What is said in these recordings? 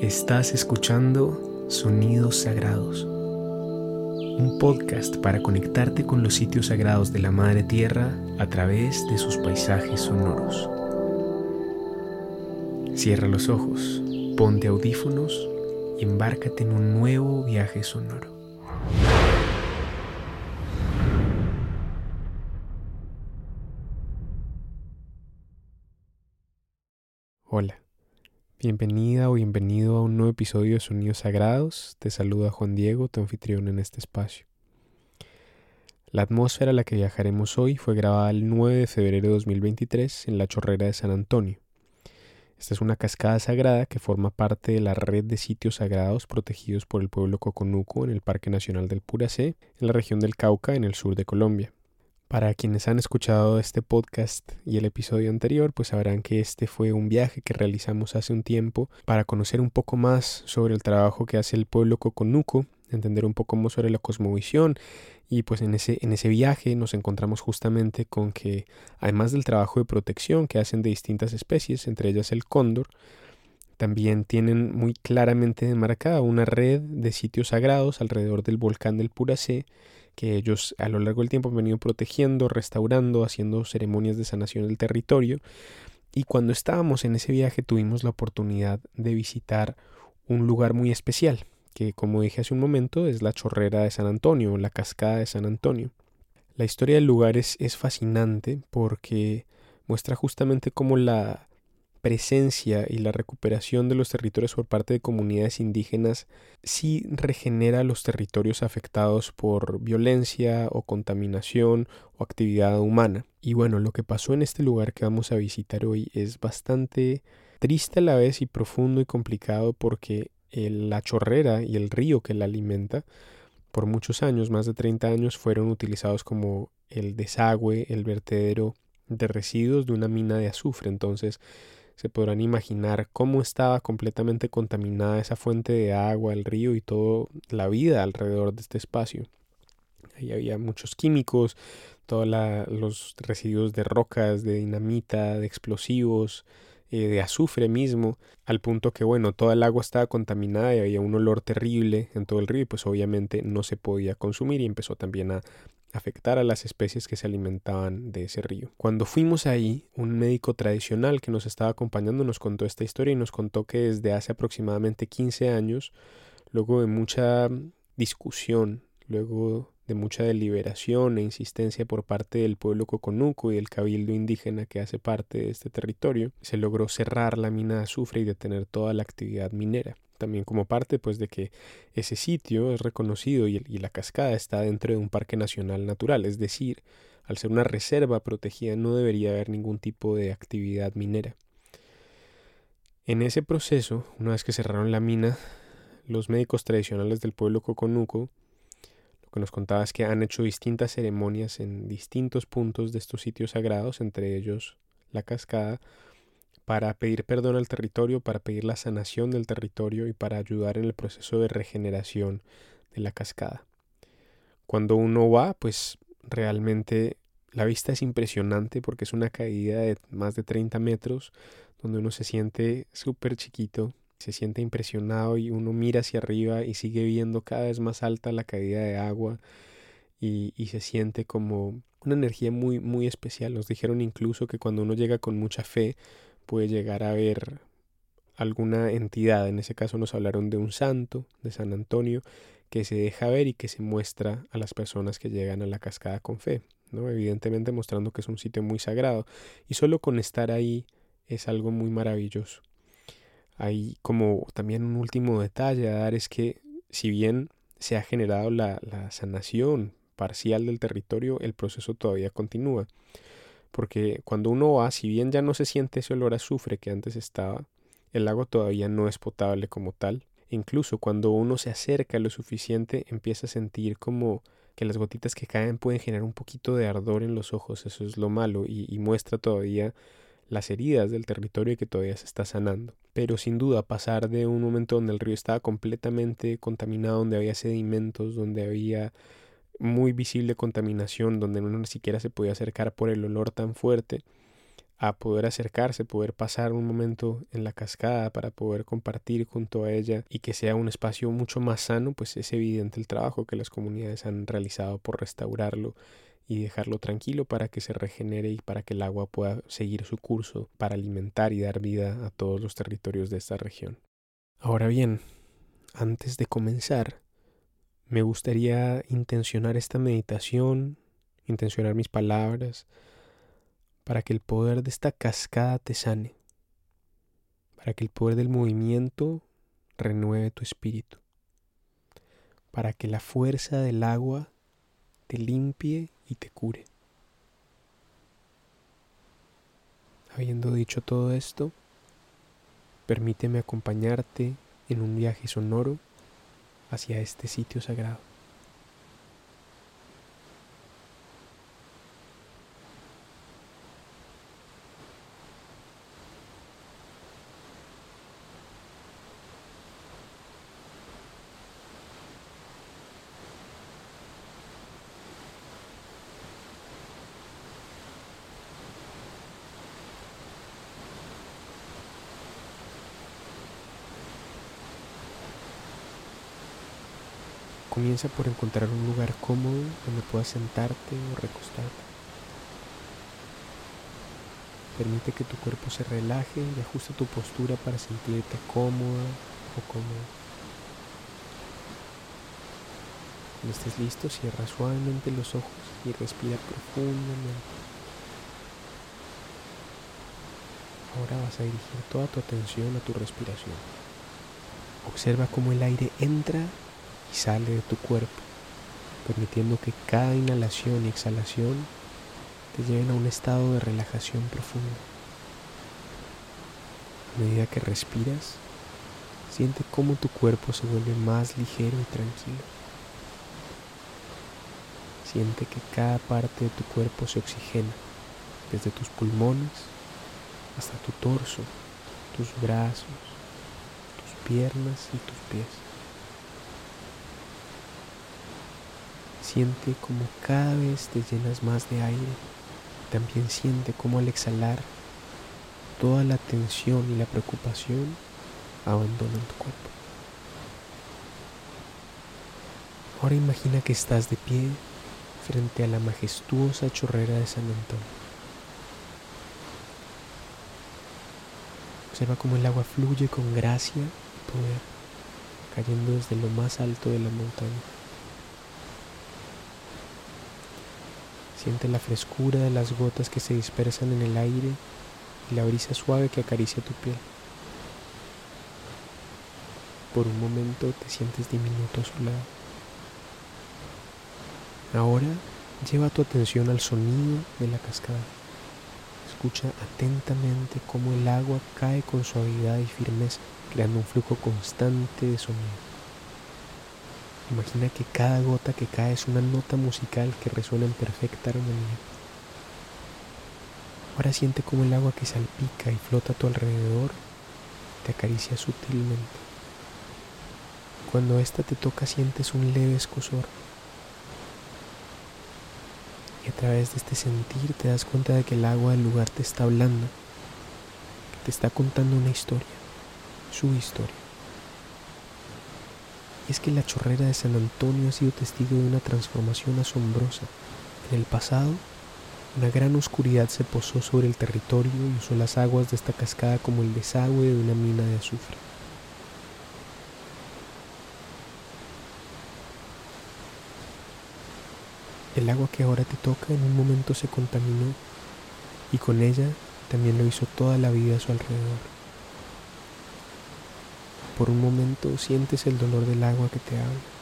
Estás escuchando Sonidos Sagrados, un podcast para conectarte con los sitios sagrados de la Madre Tierra a través de sus paisajes sonoros. Cierra los ojos, ponte audífonos y embárcate en un nuevo viaje sonoro. Hola. Bienvenida o bienvenido a un nuevo episodio de Sonidos Sagrados. Te saluda Juan Diego, tu anfitrión en este espacio. La atmósfera a la que viajaremos hoy fue grabada el 9 de febrero de 2023 en la Chorrera de San Antonio. Esta es una cascada sagrada que forma parte de la red de sitios sagrados protegidos por el pueblo Coconuco en el Parque Nacional del Puracé, en la región del Cauca, en el sur de Colombia. Para quienes han escuchado este podcast y el episodio anterior, pues sabrán que este fue un viaje que realizamos hace un tiempo para conocer un poco más sobre el trabajo que hace el pueblo coconuco, entender un poco más sobre la cosmovisión. Y pues en ese, en ese viaje nos encontramos justamente con que además del trabajo de protección que hacen de distintas especies, entre ellas el cóndor, también tienen muy claramente demarcada una red de sitios sagrados alrededor del volcán del Puracé que ellos a lo largo del tiempo han venido protegiendo, restaurando, haciendo ceremonias de sanación del territorio. Y cuando estábamos en ese viaje tuvimos la oportunidad de visitar un lugar muy especial, que como dije hace un momento es la chorrera de San Antonio, la cascada de San Antonio. La historia del lugar es, es fascinante porque muestra justamente cómo la, presencia y la recuperación de los territorios por parte de comunidades indígenas sí regenera los territorios afectados por violencia o contaminación o actividad humana. Y bueno, lo que pasó en este lugar que vamos a visitar hoy es bastante triste a la vez y profundo y complicado porque la chorrera y el río que la alimenta por muchos años, más de 30 años, fueron utilizados como el desagüe, el vertedero de residuos de una mina de azufre. Entonces, se podrán imaginar cómo estaba completamente contaminada esa fuente de agua, el río y toda la vida alrededor de este espacio. Ahí había muchos químicos, todos los residuos de rocas, de dinamita, de explosivos, eh, de azufre mismo, al punto que, bueno, toda el agua estaba contaminada y había un olor terrible en todo el río y pues obviamente no se podía consumir y empezó también a afectar a las especies que se alimentaban de ese río. Cuando fuimos ahí, un médico tradicional que nos estaba acompañando nos contó esta historia y nos contó que desde hace aproximadamente 15 años, luego de mucha discusión, luego de mucha deliberación e insistencia por parte del pueblo coconuco y del cabildo indígena que hace parte de este territorio, se logró cerrar la mina de azufre y detener toda la actividad minera también como parte pues de que ese sitio es reconocido y, y, la cascada está dentro de un parque nacional natural, es decir, al ser una reserva protegida no debería haber ningún tipo de actividad minera. En ese proceso, una vez que cerraron la mina, los médicos tradicionales del pueblo coconuco lo que nos contaba es que han hecho distintas ceremonias en distintos puntos de estos sitios sagrados, entre ellos la cascada, para pedir perdón al territorio, para pedir la sanación del territorio y para ayudar en el proceso de regeneración de la cascada. Cuando uno va, pues realmente la vista es impresionante porque es una caída de más de 30 metros donde uno se siente súper chiquito, se siente impresionado y uno mira hacia arriba y sigue viendo cada vez más alta la caída de agua y, y se siente como una energía muy muy especial. Nos dijeron incluso que cuando uno llega con mucha fe puede llegar a ver alguna entidad. En ese caso nos hablaron de un santo, de San Antonio, que se deja ver y que se muestra a las personas que llegan a la cascada con fe, ¿no? Evidentemente mostrando que es un sitio muy sagrado. Y solo con estar ahí es algo muy maravilloso. Hay como también un último detalle a dar es que si bien se ha generado la, la sanación parcial del territorio, el proceso todavía continúa porque cuando uno va, si bien ya no se siente ese olor a azufre que antes estaba, el lago todavía no es potable como tal. Incluso cuando uno se acerca lo suficiente, empieza a sentir como que las gotitas que caen pueden generar un poquito de ardor en los ojos, eso es lo malo, y, y muestra todavía las heridas del territorio que todavía se está sanando. Pero sin duda pasar de un momento donde el río estaba completamente contaminado, donde había sedimentos, donde había muy visible contaminación donde uno ni siquiera se podía acercar por el olor tan fuerte, a poder acercarse, poder pasar un momento en la cascada para poder compartir junto a ella y que sea un espacio mucho más sano, pues es evidente el trabajo que las comunidades han realizado por restaurarlo y dejarlo tranquilo para que se regenere y para que el agua pueda seguir su curso para alimentar y dar vida a todos los territorios de esta región. Ahora bien, antes de comenzar, me gustaría intencionar esta meditación, intencionar mis palabras, para que el poder de esta cascada te sane, para que el poder del movimiento renueve tu espíritu, para que la fuerza del agua te limpie y te cure. Habiendo dicho todo esto, permíteme acompañarte en un viaje sonoro hacia este sitio sagrado. Comienza por encontrar un lugar cómodo donde puedas sentarte o recostarte. Permite que tu cuerpo se relaje y ajusta tu postura para sentirte cómoda o cómodo. Cuando estés listo, cierra suavemente los ojos y respira profundamente. Ahora vas a dirigir toda tu atención a tu respiración. Observa cómo el aire entra y sale de tu cuerpo, permitiendo que cada inhalación y exhalación te lleven a un estado de relajación profunda. A medida que respiras, siente cómo tu cuerpo se vuelve más ligero y tranquilo. Siente que cada parte de tu cuerpo se oxigena, desde tus pulmones hasta tu torso, tus brazos, tus piernas y tus pies. Siente como cada vez te llenas más de aire. También siente como al exhalar toda la tensión y la preocupación abandonan tu cuerpo. Ahora imagina que estás de pie frente a la majestuosa chorrera de San Antonio. Observa cómo el agua fluye con gracia y poder, cayendo desde lo más alto de la montaña. Siente la frescura de las gotas que se dispersan en el aire y la brisa suave que acaricia tu piel. Por un momento te sientes diminuto a su lado. Ahora lleva tu atención al sonido de la cascada. Escucha atentamente cómo el agua cae con suavidad y firmeza, creando un flujo constante de sonido. Imagina que cada gota que cae es una nota musical que resuena en perfecta armonía. Ahora siente como el agua que salpica y flota a tu alrededor te acaricia sutilmente. Cuando ésta te toca sientes un leve escosor. Y a través de este sentir te das cuenta de que el agua del lugar te está hablando, que te está contando una historia, su historia. Es que la chorrera de San Antonio ha sido testigo de una transformación asombrosa. En el pasado, una gran oscuridad se posó sobre el territorio y usó las aguas de esta cascada como el desagüe de una mina de azufre. El agua que ahora te toca en un momento se contaminó y con ella también lo hizo toda la vida a su alrededor. Por un momento sientes el dolor del agua que te habla.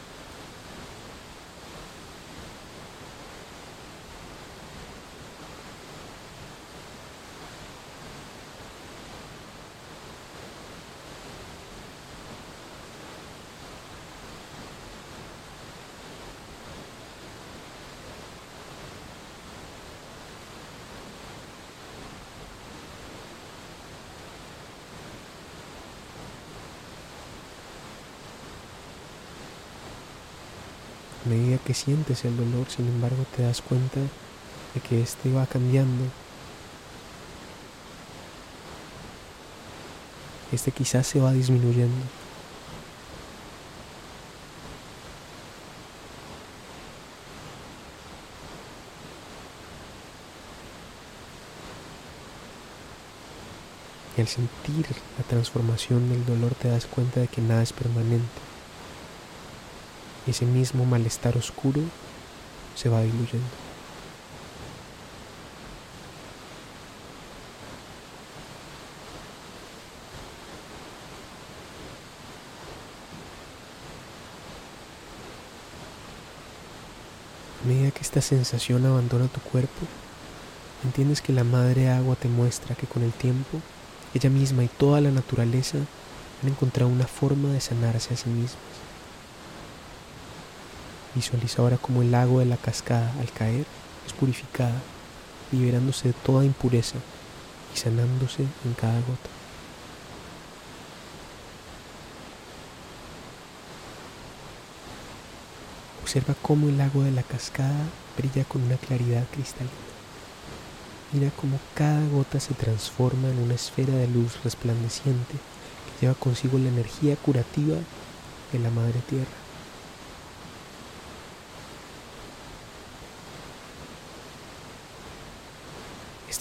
A medida que sientes el dolor, sin embargo, te das cuenta de que este va cambiando. Este quizás se va disminuyendo. Y al sentir la transformación del dolor te das cuenta de que nada es permanente. Ese mismo malestar oscuro se va diluyendo. A medida que esta sensación abandona tu cuerpo, entiendes que la madre agua te muestra que con el tiempo ella misma y toda la naturaleza han encontrado una forma de sanarse a sí mismas. Visualiza ahora como el agua de la cascada al caer es purificada, liberándose de toda impureza y sanándose en cada gota. Observa cómo el agua de la cascada brilla con una claridad cristalina. Mira cómo cada gota se transforma en una esfera de luz resplandeciente que lleva consigo la energía curativa de la Madre Tierra.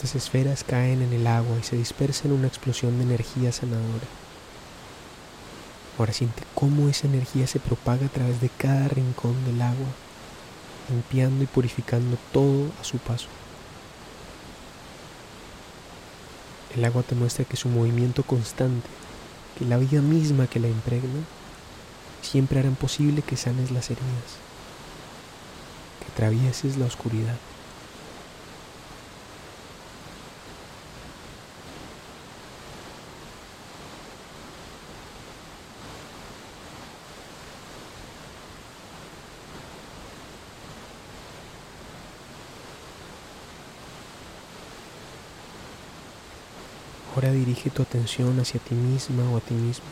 Estas esferas caen en el agua y se dispersan en una explosión de energía sanadora. Ahora siente cómo esa energía se propaga a través de cada rincón del agua, limpiando y purificando todo a su paso. El agua te muestra que su movimiento constante, que la vida misma que la impregna, siempre harán posible que sanes las heridas, que atravieses la oscuridad. Dirige tu atención hacia ti misma o a ti mismo.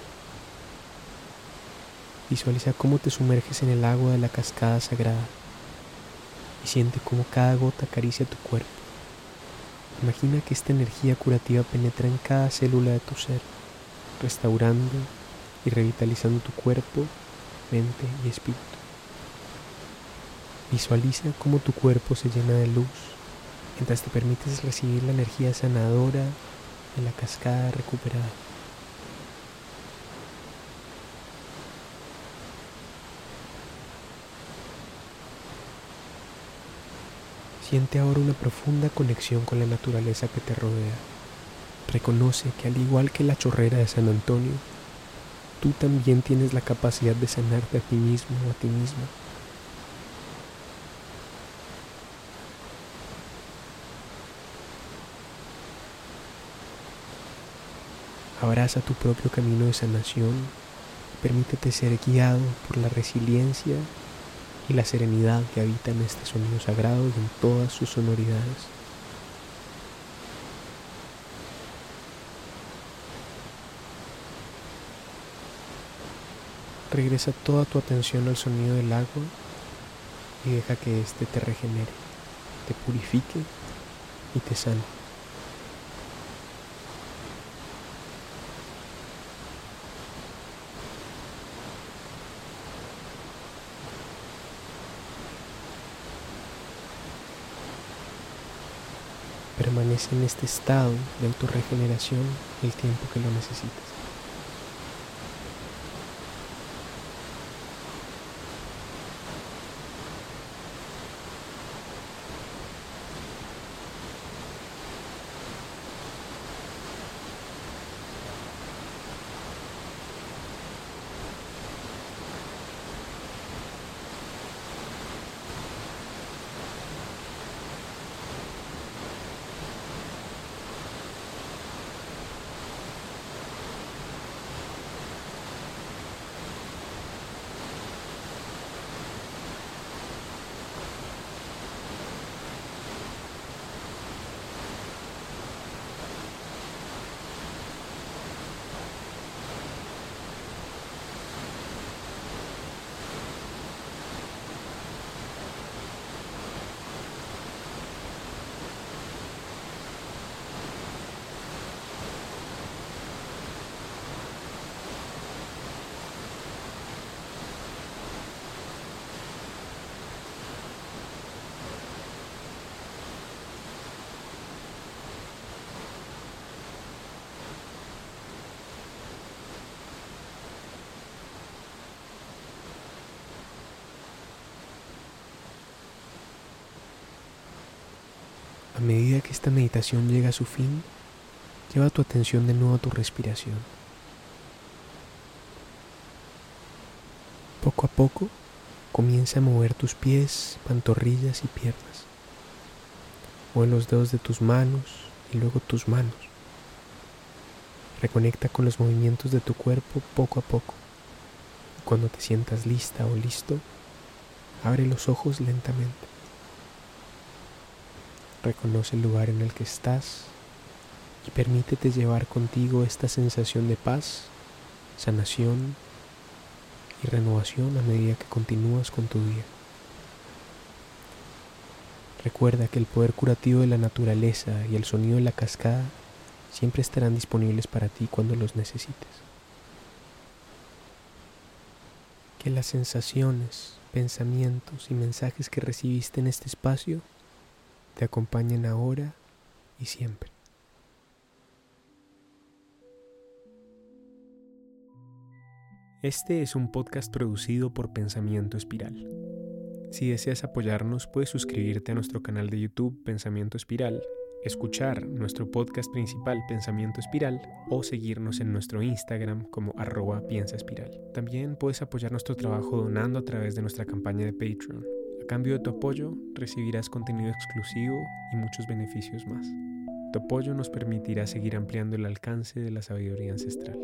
Visualiza cómo te sumerges en el agua de la cascada sagrada y siente cómo cada gota acaricia tu cuerpo. Imagina que esta energía curativa penetra en cada célula de tu ser, restaurando y revitalizando tu cuerpo, mente y espíritu. Visualiza cómo tu cuerpo se llena de luz mientras te permites recibir la energía sanadora de la cascada recuperada. Siente ahora una profunda conexión con la naturaleza que te rodea. Reconoce que al igual que la chorrera de San Antonio, tú también tienes la capacidad de sanarte a ti mismo o a ti misma. Abraza tu propio camino de sanación permítete ser guiado por la resiliencia y la serenidad que habitan este sonido sagrado y en todas sus sonoridades. Regresa toda tu atención al sonido del agua y deja que éste te regenere, te purifique y te sane. Permanece en este estado de autorregeneración el tiempo que lo necesites. Medida que esta meditación llega a su fin, lleva tu atención de nuevo a tu respiración. Poco a poco comienza a mover tus pies, pantorrillas y piernas. Mueve los dedos de tus manos y luego tus manos. Reconecta con los movimientos de tu cuerpo poco a poco. cuando te sientas lista o listo, abre los ojos lentamente. Reconoce el lugar en el que estás y permítete llevar contigo esta sensación de paz, sanación y renovación a medida que continúas con tu día. Recuerda que el poder curativo de la naturaleza y el sonido de la cascada siempre estarán disponibles para ti cuando los necesites. Que las sensaciones, pensamientos y mensajes que recibiste en este espacio te acompañen ahora y siempre. Este es un podcast producido por Pensamiento Espiral. Si deseas apoyarnos, puedes suscribirte a nuestro canal de YouTube Pensamiento Espiral, escuchar nuestro podcast principal Pensamiento Espiral o seguirnos en nuestro Instagram como arroba piensa espiral. También puedes apoyar nuestro trabajo donando a través de nuestra campaña de Patreon. A cambio de tu apoyo, recibirás contenido exclusivo y muchos beneficios más. Tu apoyo nos permitirá seguir ampliando el alcance de la sabiduría ancestral.